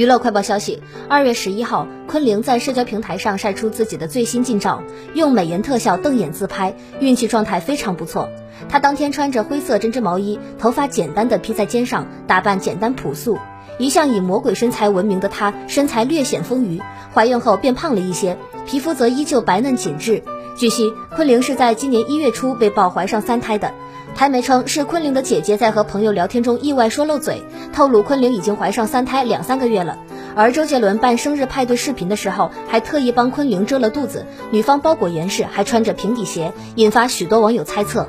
娱乐快报消息：二月十一号，昆凌在社交平台上晒出自己的最新近照，用美颜特效瞪眼自拍，运气状态非常不错。她当天穿着灰色针织毛衣，头发简单的披在肩上，打扮简单朴素。一向以魔鬼身材闻名的她，身材略显丰腴，怀孕后变胖了一些，皮肤则依旧白嫩紧致。据悉，昆凌是在今年一月初被曝怀上三胎的。台媒称是昆凌的姐姐在和朋友聊天中意外说漏嘴，透露昆凌已经怀上三胎两三个月了。而周杰伦办生日派对视频的时候，还特意帮昆凌遮了肚子，女方包裹严实，还穿着平底鞋，引发许多网友猜测。